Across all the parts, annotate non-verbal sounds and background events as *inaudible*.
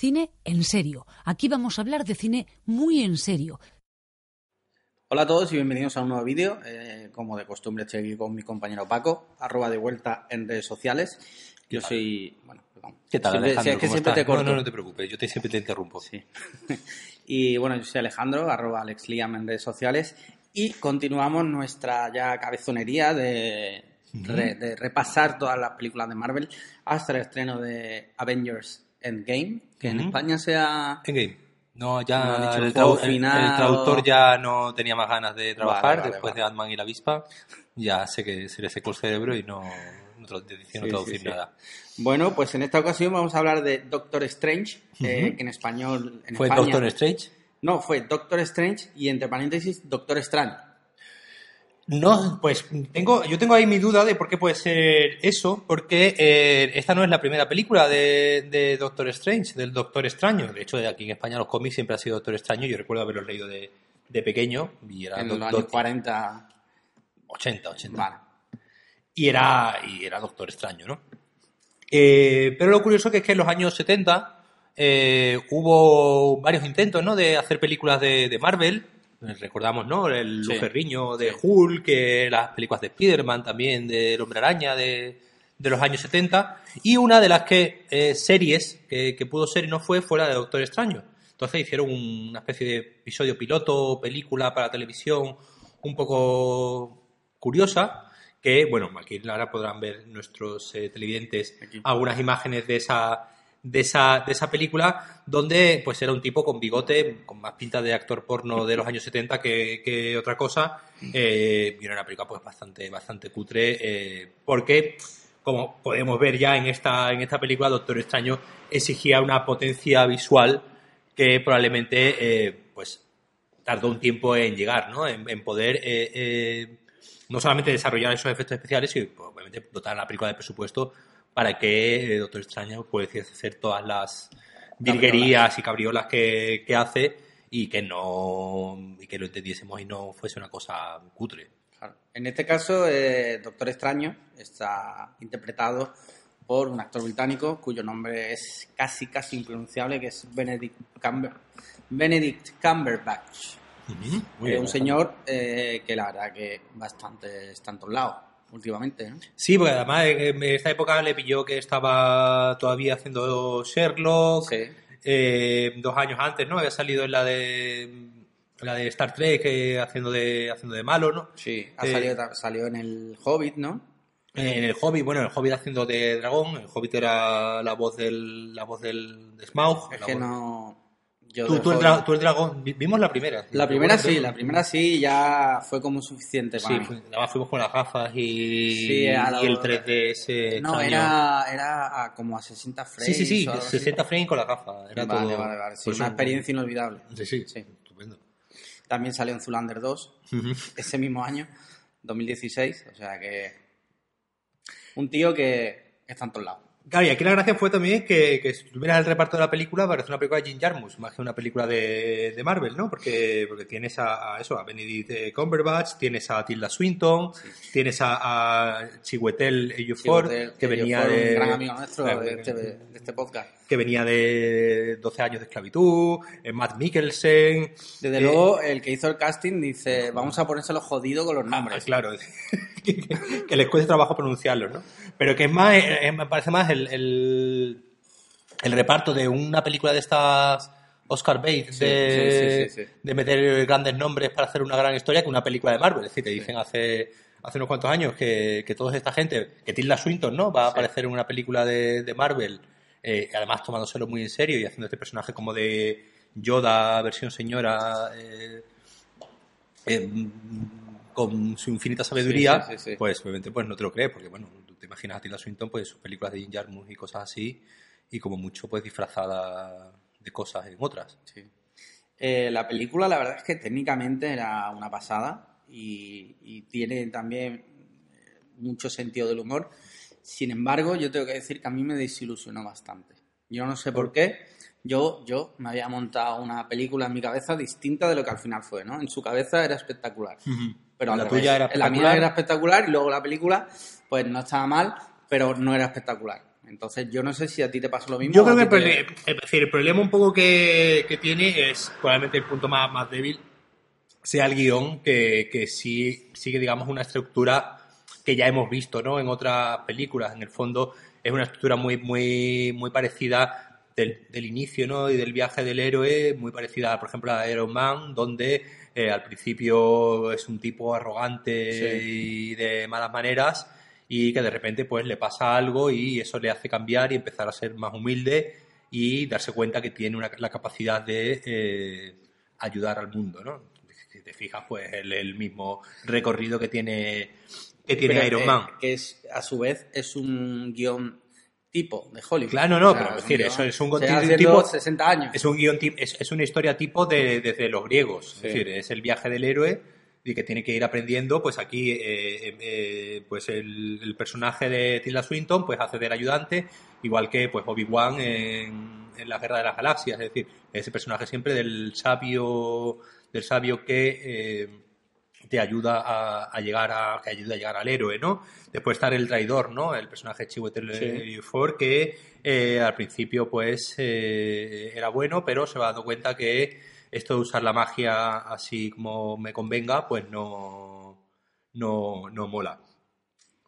cine en serio. Aquí vamos a hablar de cine muy en serio. Hola a todos y bienvenidos a un nuevo vídeo. Eh, como de costumbre estoy aquí con mi compañero Paco, arroba de vuelta en redes sociales. Yo soy... Bueno, perdón. ¿Qué tal, Siempre- Alejandro? es que ¿Cómo siempre estás? te corto. No, no, no te preocupes, yo te, siempre te interrumpo. Sí. *laughs* y bueno, yo soy Alejandro, arroba Alex Liam en redes sociales. Y continuamos nuestra ya cabezonería de, re- de repasar todas las películas de Marvel hasta el estreno de Avengers Endgame, que en. España sea... Endgame. No, ya No el el, trau- el- final el traductor o- ya no tenía más ganas de trabajar Vale, vale, después vale. de Ant-Man y la avispa. Ya sé que se le secó el cerebro y no, no no traducir sí, sí. nada. Bueno, pues en esta ocasión vamos a hablar de Doctor Strange, eh, que en español... En ¿Fue España- Doctor Strange? No, fue Doctor Strange y entre paréntesis Doctor Extraño. No, pues tengo, yo tengo ahí mi duda de por qué puede ser eso, porque eh, esta no es la primera película de, de Doctor Strange, del Doctor Extraño. De hecho, aquí en España los cómics siempre ha sido Doctor Extraño. Yo recuerdo haberlos leído de, de pequeño y era En do- los do- años 40. 80, 80. Vale. y era, y era Doctor Extraño, ¿no? Eh, pero lo curioso que es que en los años 70 eh, hubo varios intentos, ¿no? De hacer películas de, de Marvel. Recordamos, ¿no? El Sí. De Sí. Hulk, que las películas de Spider-Man también, del Hombre Araña de, de los años 70. Y una de las que eh, series que, que pudo ser y no fue, fue la de Doctor Extraño. Entonces hicieron un- una especie de episodio piloto, película para televisión, un poco curiosa, que, bueno, aquí ahora podrán ver nuestros eh, televidentes Aquí. algunas imágenes de esa, de esa, de esa película, donde pues era un tipo con bigote, con más pinta de actor porno de los años 70 que, que otra cosa, eh, y era una película pues bastante, bastante cutre, eh, porque como podemos ver ya en esta, en esta película, Doctor Extraño exigía una potencia visual que probablemente eh, pues tardó un tiempo en llegar, ¿no? En, poder eh, no solamente desarrollar esos efectos especiales, sino pues, obviamente dotar a la película de presupuesto para que eh, Doctor Extraño pudiese hacer todas las virguerías y cabriolas que, que hace y que no y que lo entendiésemos y no fuese una cosa cutre. Claro. En este caso, eh, Doctor Extraño está interpretado por un actor británico cuyo nombre es casi, casi impronunciable, que es Benedict, Cumber- Benedict Cumberbatch. Muy Eh, bien, un señor eh, que la verdad que bastante está en todos lados últimamente. ¿no? Sí, porque además en en esta época le pilló que estaba todavía haciendo Sherlock. Sí. Eh, dos años antes, ¿no? Había salido en la de la de Star Trek eh, haciendo de haciendo de malo, ¿no? Sí, ha Eh, salido, salió en el Hobbit, ¿no? En el Hobbit, bueno, en el Hobbit haciendo de dragón, el Hobbit era la voz del la voz del de Smaug. Es que voz- no. Yo Tú, el Hobbit- dra- tú el dragón, vi- vimos la primera. La primera sí, la primera sí, ya fue como suficiente para Sí, mí. además fuimos con las gafas y, Sí, y el 3D ese No, extraño. era, era a como a 60 frames. Sí, sí, sí, o algo así. 60 frames con las gafas. Era Vale, todo- vale, vale. Sí, una experiencia inolvidable. Sí, sí, Sí. estupendo. También salió en Zulander 2 Ujú. ese mismo año, 2016. O sea que. Un tío que está en todos lados. Claro, y aquí la gracia fue también que, que si tú miras el reparto de la película, parece una película de Jim Jarmusch, más que una película de, de Marvel, ¿no? Porque, porque tienes a, a eso, a Benedict eh, Cumberbatch, tienes a Tilda Swinton, tienes a, a Chiwetel Ejiofor, Chiwetel que venía Ejiofor, de... Un gran amigo nuestro Claro, de este, de este podcast. que venía de 12 años de esclavitud, eh, Matt Mikkelsen... Desde eh, luego, el que hizo el casting dice: Vamos a ponérselo jodido con los Ah, nombres. claro, *laughs* que, que les cueste trabajo pronunciarlos, ¿no? Pero que es más, eh, me parece más el, el, el reparto de una película de estas Oscar Bates Sí, de, sí, sí, sí, sí. de meter grandes nombres para hacer una gran historia que una película de Marvel. Es decir, te dicen hace, hace unos cuantos años que, que toda esta gente, que Tilda Swinton, ¿no? Va a aparecer en una película de, de Marvel, eh, además tomándoselo muy en serio y haciendo este personaje como de Yoda, versión señora. eh, eh, con su infinita sí. pues obviamente pues no te lo crees, porque bueno, te imaginas a Tilda Swinton, pues sus películas de Jim Jarmusch y cosas así, y como mucho pues disfrazada de cosas en otras. Sí. Eh, la película, la verdad es que técnicamente era una pasada y, y tiene también eh, mucho sentido del humor. Sin embargo, yo tengo que decir que a mí me desilusionó bastante. Yo no sé por qué. Yo, yo me había montado una película en mi cabeza distinta de lo que al final fue, ¿no? En su cabeza era espectacular. Pero La tuya era La mía espectacular. era espectacular y luego la película, pues no estaba mal, pero no era espectacular. Entonces, yo no sé si a ti te pasa lo mismo. Yo creo que el, te- problema- es decir, el problema un poco que, que tiene es probablemente el punto más, más débil sea el guion, que, que sí sigue, digamos, una estructura que ya hemos visto ¿no? en otras películas. En el fondo es una estructura muy, muy, muy parecida del, del inicio ¿no? y del viaje del héroe, muy parecida, por ejemplo, a Iron Man, donde eh, al principio es un tipo arrogante y de malas maneras y que de repente pues le pasa algo y eso le hace cambiar y empezar a ser más humilde y darse cuenta que tiene una- la capacidad de eh, ayudar al mundo, ¿no? Si te fijas, pues el, el mismo recorrido que tiene que tiene Pero, Iron eh, Man. que es, a su vez es un guion tipo de Hollywood. Claro, no, O sea, pero es decir, guión- eso es un haciendo tipo- 60 años. Es un guion es, es una historia tipo de, desde los griegos. Sí. Es decir, es el viaje del héroe y que tiene que ir aprendiendo. Pues aquí, eh, eh, eh, pues el, el personaje de Tilda Swinton, pues hace del ayudante, igual que pues Obi-Wan en, en la Guerra de las Galaxias. Es decir, ese personaje siempre del sabio, del sabio que eh, te ayuda a, a llegar a que ayuda a llegar al héroe, ¿no? Después estar el traidor, ¿no? El personaje Chiwetel Sí. Ejiofor que eh, al principio pues eh, era bueno, pero se va dando cuenta que esto de usar la magia así como me convenga, pues no no, no mola.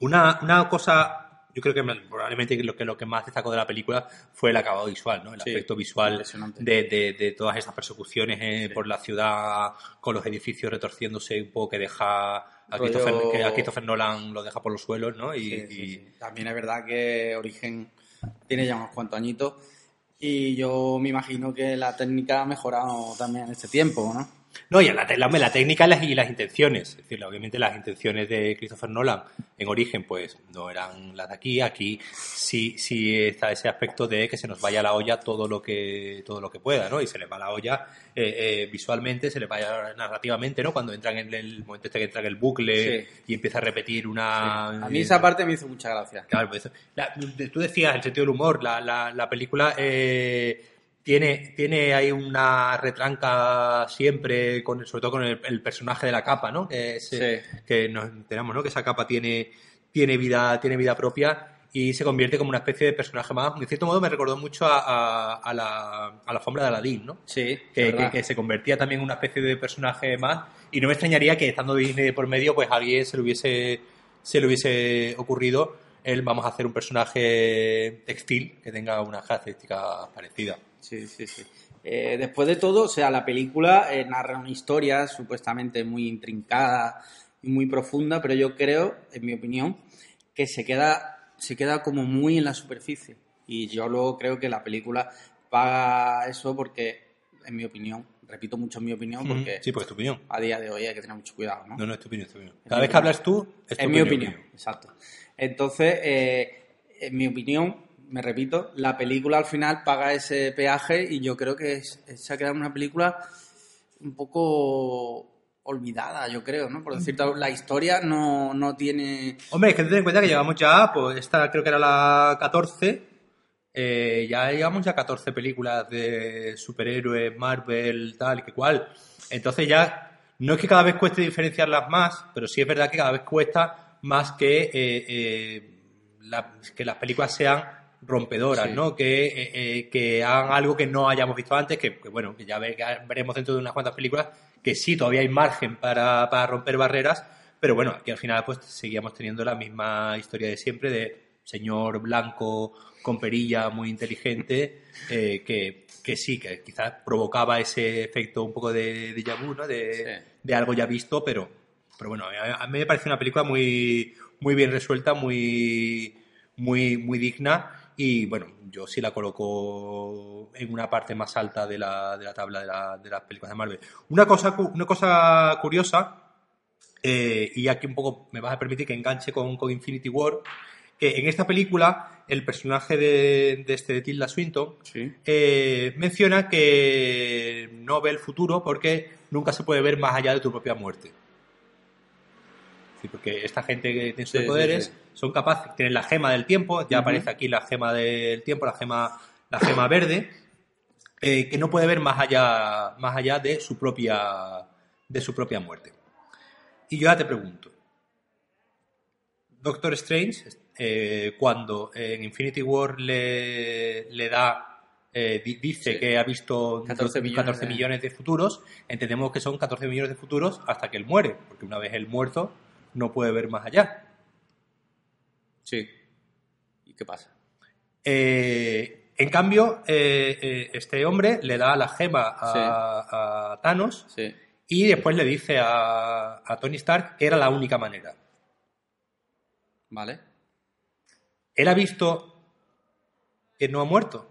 Una, una cosa, yo creo que me- probablemente lo que, lo que más destacó de la película fue el acabado visual, ¿no? El Sí, aspecto visual de, de- de todas estas persecuciones eh, por la ciudad, con los edificios retorciéndose un poco que deja a, Rollo- Christopher, que a Christopher Nolan lo deja por los suelos, ¿no? Y, Sí, y-. También es verdad que Origen tiene ya unos cuantos añitos y yo me imagino que la técnica ha mejorado también en este tiempo, ¿no? No, y la, la, la técnica y las, y las intenciones. Es decir, obviamente las intenciones de Christopher Nolan en origen, pues no eran las de aquí. Aquí sí, sí está ese aspecto de que se nos vaya la olla todo lo que, todo lo que pueda, ¿no? Y se les va la olla eh, eh, visualmente, se les vaya narrativamente, ¿no? Cuando entran en el momento este que entra en el bucle Sí. y empieza a repetir una. A mí esa parte me hizo mucha gracia. Claro, pues. La- tú decías el sentido del humor, la, la, la película eh, tiene, tiene ahí una retranca siempre, con, sobre todo con el, el personaje de la capa, ¿no? Que, es, eh, que nos enteramos, ¿no? Que esa capa tiene, tiene, vida, tiene vida propia y se convierte como una especie de personaje más. De cierto modo me recordó mucho a, a, a la, a la alfombra de Aladín, ¿no? Sí, que, se convertía también en una especie de personaje más y no me extrañaría que estando Disney por medio pues a alguien se le hubiese se le hubiese ocurrido el vamos a hacer un personaje textil que tenga una característica parecida Sí, sí, sí. Eh, después de todo, o sea, la película eh, narra una historia supuestamente muy intrincada y muy profunda, pero yo creo, en mi opinión, que se queda, se queda como muy en la superficie. Y yo luego creo que la película paga eso porque, en mi opinión, repito mucho en mi opinión, porque sí porque es tu opinión a día de hoy hay que tener mucho cuidado, ¿no? no no es tu opinión, es tu opinión. cada vez que hablas tú es tu en mi opinión, exacto. Entonces, eh, en mi opinión, me repito, la película al final paga ese peaje y yo creo que se ha quedado una película un poco olvidada, yo creo, ¿no? Por decirte la historia no, no tiene... Hombre, es que ten en cuenta que llevamos ya, pues esta creo que era la 14, eh, ya llevamos ya 14 películas de superhéroes, Marvel, tal que cual. Entonces ya, no es que cada vez cueste diferenciarlas más, pero sí es verdad que cada vez cuesta más que, eh, eh, que las películas sean rompedoras, Sí. ¿no? Que, eh, eh, que hagan algo que no hayamos visto antes, que, que, bueno, que ya ve- que veremos dentro de unas cuantas películas, que sí, todavía hay margen para, para romper barreras, pero bueno, aquí al final pues seguíamos teniendo la misma historia de siempre de señor blanco con perilla muy inteligente *laughs* eh, que, que sí, que quizás provocaba ese efecto un poco de déjà vu, ¿no? De, Sí. de algo ya visto, pero, pero bueno, a, a mí me parece una película muy, muy bien resuelta, muy, muy, muy digna y bueno, yo sí la coloco en una parte más alta de la, de la tabla de, la- de las películas de Marvel. Una cosa, una cosa curiosa, eh, y aquí un poco me vas a permitir que enganche con, con Infinity War, que en esta película el personaje de, de este de Tilda Swinton Sí. eh, menciona que no ve el futuro porque nunca se puede ver más allá de tu propia muerte. Porque esta gente que tiene Sí, sí, superpoderes sí. son capaces, tienen la gema del tiempo, ya aparece aquí la gema del tiempo, la gema, la gema verde, eh, que no puede ver más allá, más allá de su propia, de su propia muerte. Y yo ya te pregunto, Doctor Strange eh, cuando en Infinity War le, le da, eh, di- dice Sí. que ha visto 14 millones 14 de- millones de futuros, entendemos que son 14 millones de futuros hasta que él muere, porque una vez él muerto no puede ver más allá. Sí. ¿Y qué pasa? Eh, en cambio, eh, eh, este hombre le da la gema a, a Thanos Sí. y después le dice a, a Tony Stark que era la única manera. ¿Vale? Él ha visto que no ha muerto,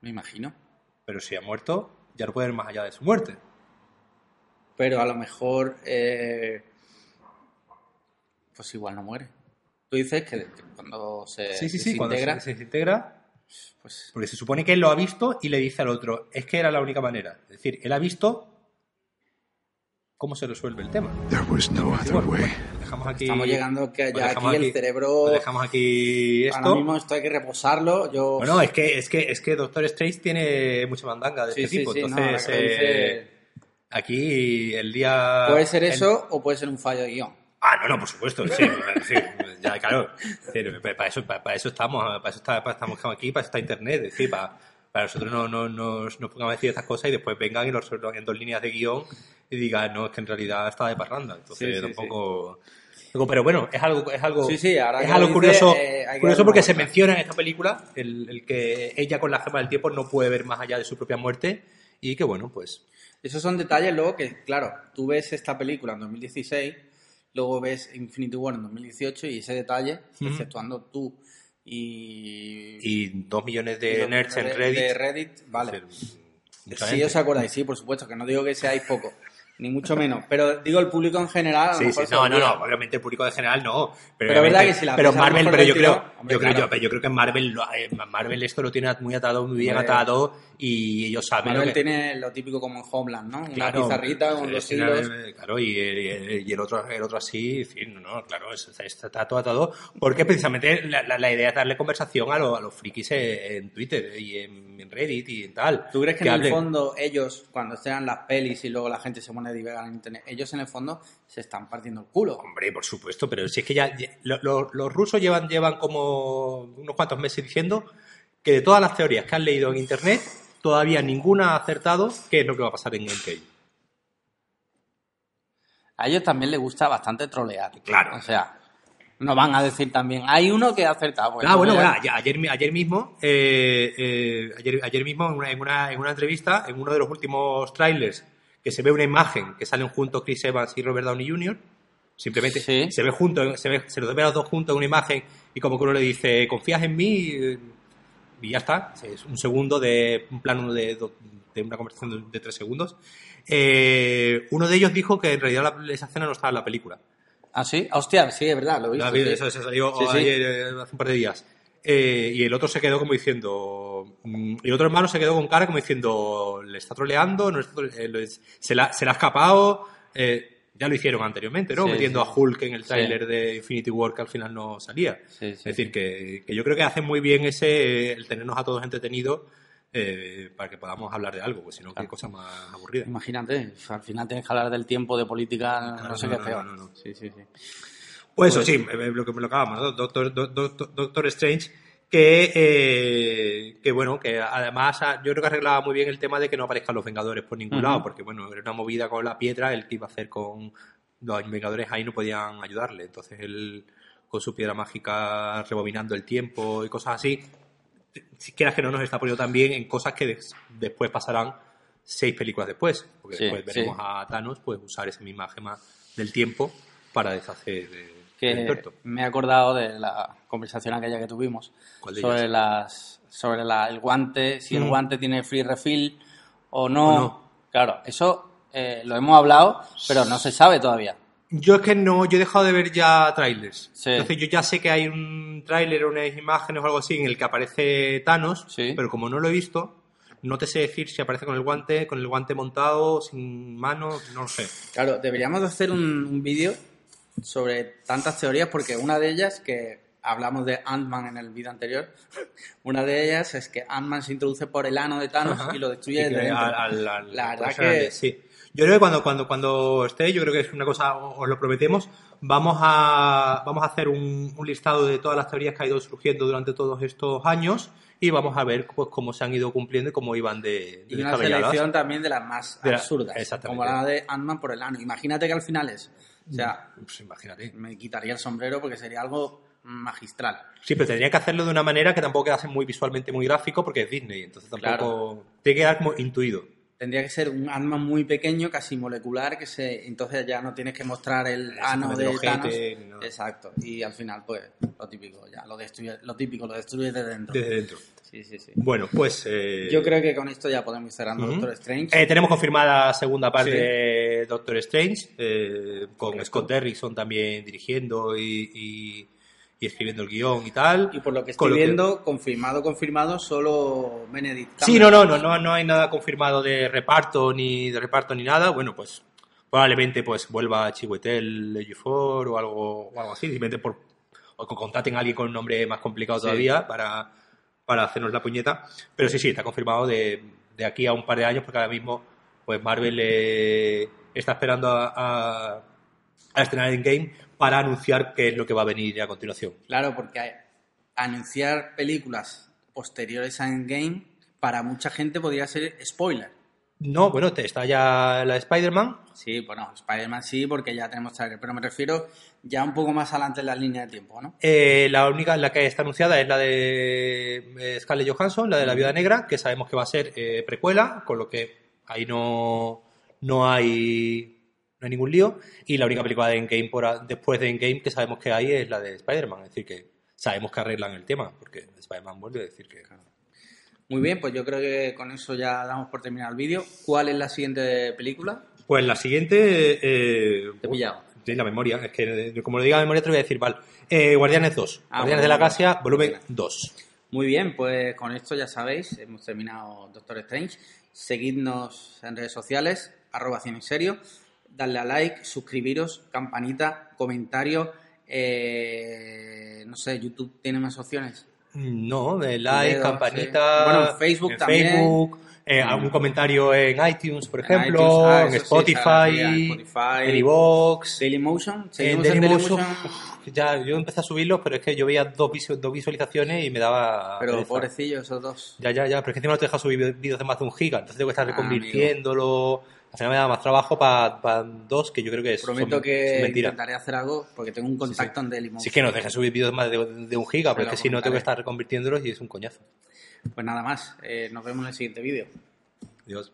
Me imagino. pero si ha muerto, ya no puede ir más allá de su muerte. Pero a lo mejor. eh, pues igual no muere. Tú dices que, que cuando se Sí, sí, sí, cuando desintegra, se, se desintegra, pues porque se supone que él lo ha visto y le dice al otro, es que era la única manera. Es decir, él ha visto cómo se resuelve el tema. There was no other bueno, way. pues, dejamos aquí, estamos llegando que pues ya dejamos aquí el cerebro. pues dejamos aquí Ahora esto. mismo esto hay que reposarlo. Yo. Bueno, es que, es que, es que Doctor Strange tiene mucha mandanga de sí, este sí, tipo. sí, Entonces, ahora eh, dice- aquí el día. puede ser el- eso o puede ser un fallo de guion. Ah, no, no, por supuesto, sí, sí, ya, claro. Decir, Para eso, para, para eso estamos, para eso, está- para estamos aquí, para eso está Internet, es decir, para, para nosotros no, no, nos, nos pongamos a decir estas cosas y después vengan y nos resuelvan en dos líneas de guion y digan, no, es que en realidad está de parranda. Entonces, Sí, sí, tampoco... Pero bueno, es algo, es algo, Sí, sí, ahora es algo lo curioso, dice, eh, curioso porque se menciona en esta película el, el que ella con la gema del tiempo no puede ver más allá de su propia muerte y que bueno, pues Esos son detalles luego que, claro, tú ves esta película en 2016, luego ves Infinity War en 2018 y ese detalle, Ujú. exceptuando tú y... y dos millones de nerds en Reddit. de Reddit, vale. Sí, os acordáis, sí, por supuesto, que no digo que seáis poco, ni mucho menos, pero digo el público en general. a Sí, sí, no, no, no, obviamente el público de general no. Pero, Pero verdad que si la pero Marvel, pero yo creo, hombre, yo creo, claro. yo, yo creo que Marvel, eh, Marvel esto lo tiene muy atado, muy bien Hombre. atado y ellos saben Manuel lo que... tiene lo típico como en Homeland, ¿no? Una Claro, pizarrita con eh, los hilos. eh, Claro, y, y- y el otro, el otro así, en fin, no, claro, es- está, está todo atado, porque precisamente la, la- la idea es darle conversación a, lo- a los frikis en, en Twitter y en, en Reddit y en tal. ¿Tú crees que, en el fondo ellos, cuando estén las pelis y luego la gente se pone divagar en internet, ellos en el fondo se están partiendo el culo? Hombre, por supuesto, pero si es que ya, ya- lo- lo- los rusos llevan, llevan como unos cuantos meses diciendo que de todas las teorías que han leído en internet, todavía ninguna ha acertado qué es lo que va a pasar en Endgame. A ellos también les gusta bastante trolear. Claro. O sea, no van a decir también, hay uno que ha acertado. pues ah, bueno, bueno, ya- ayer, ayer mismo, eh, eh, ayer, ayer mismo en una, en, una, en una entrevista, en uno de los últimos trailers, que se ve una imagen que salen juntos Chris Evans y Robert Downey Jr., simplemente Sí. se ve junto, se, ve, se los ve a los dos juntos en una imagen y como que uno le dice, ¿confías en mí? Y ya está, es un segundo de un plano de, de una conversación de, de tres segundos. Eh, uno de ellos dijo que en realidad la- esa escena no estaba en la película. ¿Ah, sí? Hostia, sí, es verdad, lo he visto. Eso, eso salió Sí, sí. ayer, eh, hace un par de días. Eh, y el otro se quedó como diciendo. mm, Y el otro hermano se quedó con cara como diciendo: ¿le está troleando? ¿No está trole- eh, se, la, ¿Se le ha escapado? Eh, ya lo hicieron anteriormente, ¿no? Sí, Metiendo sí. a Hulk en el Sí. tráiler de Infinity War que al final no salía. Sí, sí, es decir, que, que yo creo que hacen muy bien ese el tenernos a todos entretenidos eh, para que podamos hablar de algo, pues si no, qué cosa más aburrida. Imagínate, al final tienes que hablar del tiempo, de política, no, Claro, sé no, qué no, peor. no, no. Sí, sí, sí. Pues eso Pues- sí, lo que lo acabamos, ¿no? Doctor, Do- Do- Do- Doctor Strange, que, eh, que bueno, que además yo creo que arreglaba muy bien el tema de que no aparezcan los Vengadores por ningún lado, porque bueno, era una movida con la piedra, el que iba a hacer con los Vengadores ahí no podían ayudarle, entonces él con su piedra mágica rebobinando el tiempo y cosas así, si quieras que no nos está poniendo también en cosas que des- después pasarán seis películas después, porque Sí, después veremos sí. a Thanos pues usar esa misma gema del tiempo para deshacer eh, que me he acordado de la conversación aquella que tuvimos ¿Cuál de sobre ellas? las sobre la- el guante, si el Mm. guante tiene free refill o no. O no. Claro, eso eh, lo hemos hablado, pero no se sabe todavía. Yo es que no, yo he dejado de ver ya trailers. Sí. Entonces yo ya sé que hay un tráiler unas imágenes o algo así en el que aparece Thanos, Sí. pero como no lo he visto, no te sé decir si aparece con el guante, con el guante montado, sin manos, no lo sé. Claro, deberíamos de hacer un, un vídeo sobre tantas teorías, porque una de ellas, que hablamos de Ant-Man en el vídeo anterior, *laughs* una de ellas es que Ant-Man se introduce por el ano de Thanos Ajá. y lo destruye Y desde dentro. al- al- La verdad que- sí. Yo creo que cuando, cuando, cuando esté, yo creo que es una cosa, os lo prometemos, vamos a, vamos a hacer un, un listado de todas las teorías que ha ido surgiendo durante todos estos años y vamos a ver pues cómo se han ido cumpliendo y cómo iban de, de Y una selección también de las más De la- absurdas. Como la de Ant-Man por el ano. Imagínate que al final es. O sea, Pues imagínate. me quitaría el sombrero porque sería algo magistral. Sí, pero tendría que hacerlo de una manera que tampoco quedase muy visualmente muy gráfico porque es Disney, entonces tampoco tiene que quedar como intuido. Tendría que ser un Ant-Man muy pequeño, casi molecular, que se entonces ya no tienes que mostrar el ano de Thanos. nada. Exacto. Y al final, pues, lo típico, ya, lo destruye, lo típico, lo destruye desde dentro. Desde dentro. Sí, sí, sí. Bueno, pues eh, Yo creo que con esto ya podemos ir cerrando. Doctor Strange. eh, tenemos confirmada segunda parte Sí. de Doctor Strange, eh, con Correcto. Scott Derrickson también dirigiendo y, y- y escribiendo el guion y tal. y por lo que Con estoy que- viendo, confirmado, confirmado, solo Benedict Sí, no, no, no, no, no hay nada confirmado de reparto ni de reparto ni nada. Bueno, pues probablemente pues vuelva Chiwetel Ejiofor o algo, o algo así, simplemente por o contraten a alguien con un nombre más complicado Sí. todavía para, para hacernos la puñeta. Pero sí, sí, está confirmado de, de aquí a un par de años porque ahora mismo pues Marvel eh, está esperando a, a, a estrenar Endgame para anunciar qué es lo que va a venir a continuación. Claro, porque hay- anunciar películas posteriores a Endgame, para mucha gente podría ser spoiler. No, bueno, te- está ya la de Spider-Man, Sí, bueno, Spider-Man sí, porque ya tenemos trailer, pero me refiero ya un poco más adelante en la línea de tiempo, ¿no? Eh, la única la que está anunciada es la de eh, Scarlett Johansson, la de la Viuda Negra, que sabemos que va a ser eh, precuela, con lo que ahí no, no hay no hay ningún lío. Y la única película de Endgame por después de Endgame que sabemos que hay es la de Spider-Man, es decir, que sabemos que arreglan el tema, porque Spider-Man vuelve a decir que... Muy bien, pues yo creo que con eso ya damos por terminar el vídeo. ¿Cuál es la siguiente película? Pues la siguiente... Eh, Te he pillado. Sí, la memoria, es que eh, como lo diga la memoria te lo voy a decir, vale. Eh, Guardianes 2, Ah, Guardianes de la bueno, Galaxia, volumen bueno. 2. Muy bien, pues con esto ya sabéis, hemos terminado Doctor Strange. Seguidnos en redes sociales, arroba cine en serio, darle a like, suscribiros, campanita, comentario. eh, no sé, YouTube tiene más opciones. No, de like, campanita. sí. Bueno, en Facebook en también. Facebook, eh, Mm. algún comentario en iTunes, por En ejemplo, iTunes, ah, en eso sí, Spotify, en Spotify. iVoox, Dailymotion, en Dailymotion. Ya, yo empecé a subirlos, pero es que yo veía dos, visu- dos visualizaciones y me daba. Pero pereza. pobrecillos esos dos. Ya, ya, ya, pero es que encima no te deja subir vídeos de más de un giga, entonces tengo que estar Ah, reconvirtiéndolo. Al final me da más trabajo para dos, que yo creo que es, Prometo son- que son intentaré hacer algo porque tengo un contacto en Dailymotion. Si es que no deja subir vídeos más de, de un giga, pero es que si no tengo que estar reconvirtiéndolos y es un coñazo. Pues nada más, eh, nos vemos en el siguiente vídeo. Dios.